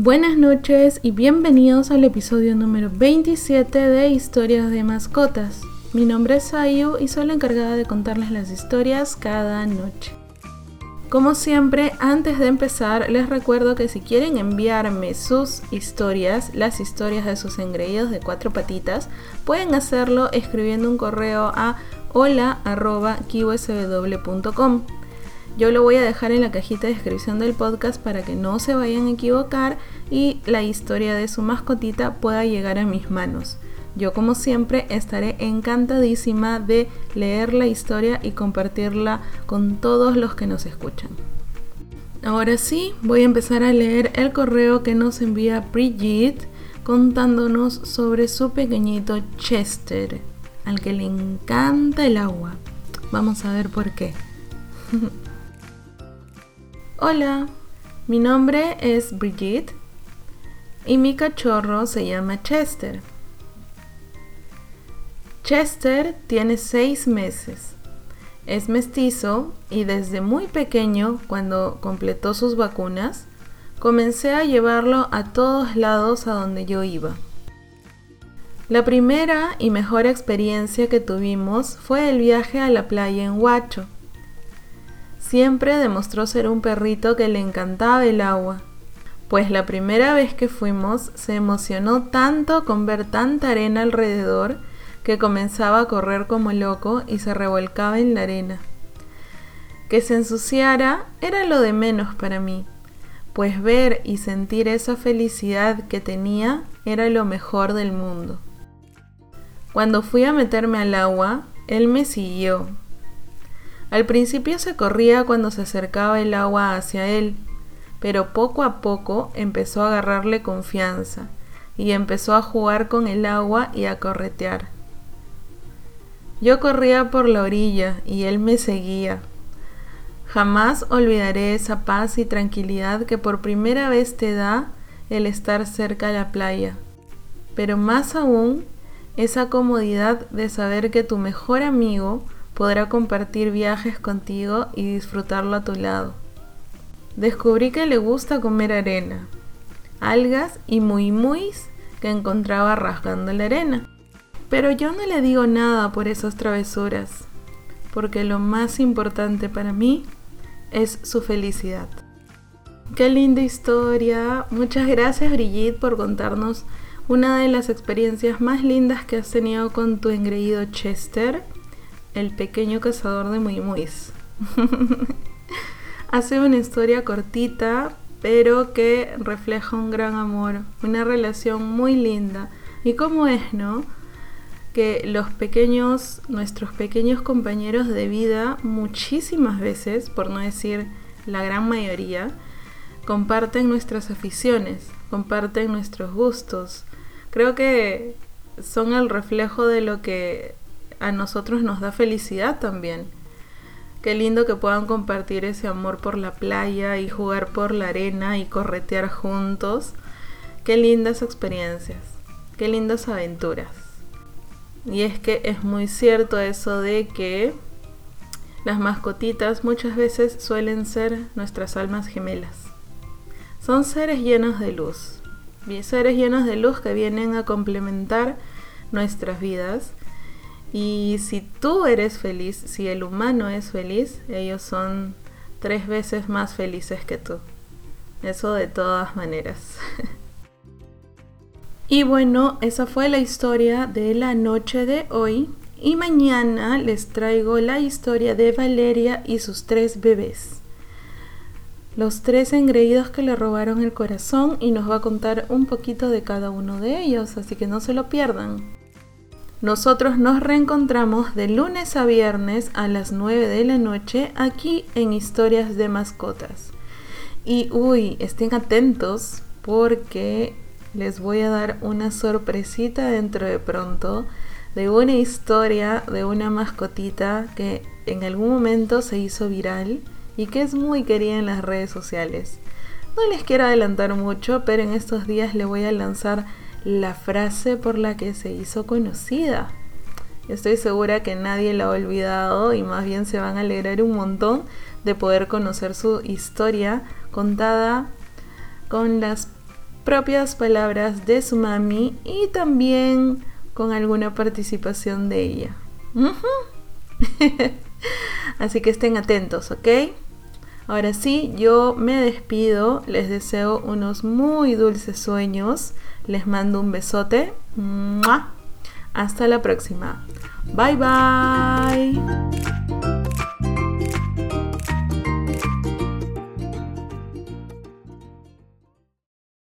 Buenas noches y bienvenidos al episodio número 27 de Historias de Mascotas. Mi nombre es Ayu y soy la encargada de contarles las historias cada noche. Como siempre, antes de empezar, les recuerdo que si quieren enviarme sus historias, las historias de sus engreídos de cuatro patitas, pueden hacerlo escribiendo un correo a hola.kiwsw.com. Yo lo voy a dejar en la cajita de descripción del podcast para que no se vayan a equivocar y la historia de su mascotita pueda llegar a mis manos. Yo como siempre estaré encantadísima de leer la historia y compartirla con todos los que nos escuchan. Ahora sí, voy a empezar a leer el correo que nos envía Brigitte contándonos sobre su pequeñito Chester, al que le encanta el agua. Vamos a ver por qué. Hola, mi nombre es Brigitte y mi cachorro se llama Chester. Chester tiene seis meses. Es mestizo y desde muy pequeño, cuando completó sus vacunas, comencé a llevarlo a todos lados a donde yo iba. La primera y mejor experiencia que tuvimos fue el viaje a la playa en Huacho. Siempre demostró ser un perrito que le encantaba el agua, pues la primera vez que fuimos se emocionó tanto con ver tanta arena alrededor que comenzaba a correr como loco y se revolcaba en la arena. Que se ensuciara era lo de menos para mí, pues ver y sentir esa felicidad que tenía era lo mejor del mundo. Cuando fui a meterme al agua, él me siguió. Al principio se corría cuando se acercaba el agua hacia él, pero poco a poco empezó a agarrarle confianza y empezó a jugar con el agua y a corretear. Yo corría por la orilla y él me seguía. Jamás olvidaré esa paz y tranquilidad que por primera vez te da el estar cerca de la playa, pero más aún esa comodidad de saber que tu mejor amigo podrá compartir viajes contigo y disfrutarlo a tu lado. Descubrí que le gusta comer arena, algas y muy muy que encontraba rasgando la arena. Pero yo no le digo nada por esas travesuras, porque lo más importante para mí es su felicidad. Qué linda historia. Muchas gracias Brigitte por contarnos una de las experiencias más lindas que has tenido con tu engreído Chester, el pequeño cazador de muy muis. Hace una historia cortita, pero que refleja un gran amor, una relación muy linda. ¿Y cómo es, no? que los pequeños, nuestros pequeños compañeros de vida, muchísimas veces, por no decir la gran mayoría, comparten nuestras aficiones, comparten nuestros gustos. Creo que son el reflejo de lo que a nosotros nos da felicidad también. Qué lindo que puedan compartir ese amor por la playa y jugar por la arena y corretear juntos. Qué lindas experiencias, qué lindas aventuras. Y es que es muy cierto eso de que las mascotitas muchas veces suelen ser nuestras almas gemelas. Son seres llenos de luz, seres llenos de luz que vienen a complementar nuestras vidas. Y si tú eres feliz, si el humano es feliz, ellos son tres veces más felices que tú. Eso de todas maneras. Y bueno, esa fue la historia de la noche de hoy. Y mañana les traigo la historia de Valeria y sus tres bebés. Los tres engreídos que le robaron el corazón y nos va a contar un poquito de cada uno de ellos, así que no se lo pierdan. Nosotros nos reencontramos de lunes a viernes a las 9 de la noche aquí en Historias de Mascotas. Y uy, estén atentos porque les voy a dar una sorpresita dentro de pronto de una historia de una mascotita que en algún momento se hizo viral y que es muy querida en las redes sociales. No les quiero adelantar mucho, pero en estos días le voy a lanzar la frase por la que se hizo conocida. Estoy segura que nadie la ha olvidado y más bien se van a alegrar un montón de poder conocer su historia contada con las propias palabras de su mami y también con alguna participación de ella. Así que estén atentos, ¿ok? Ahora sí, yo me despido, les deseo unos muy dulces sueños, les mando un besote. Hasta la próxima. Bye bye.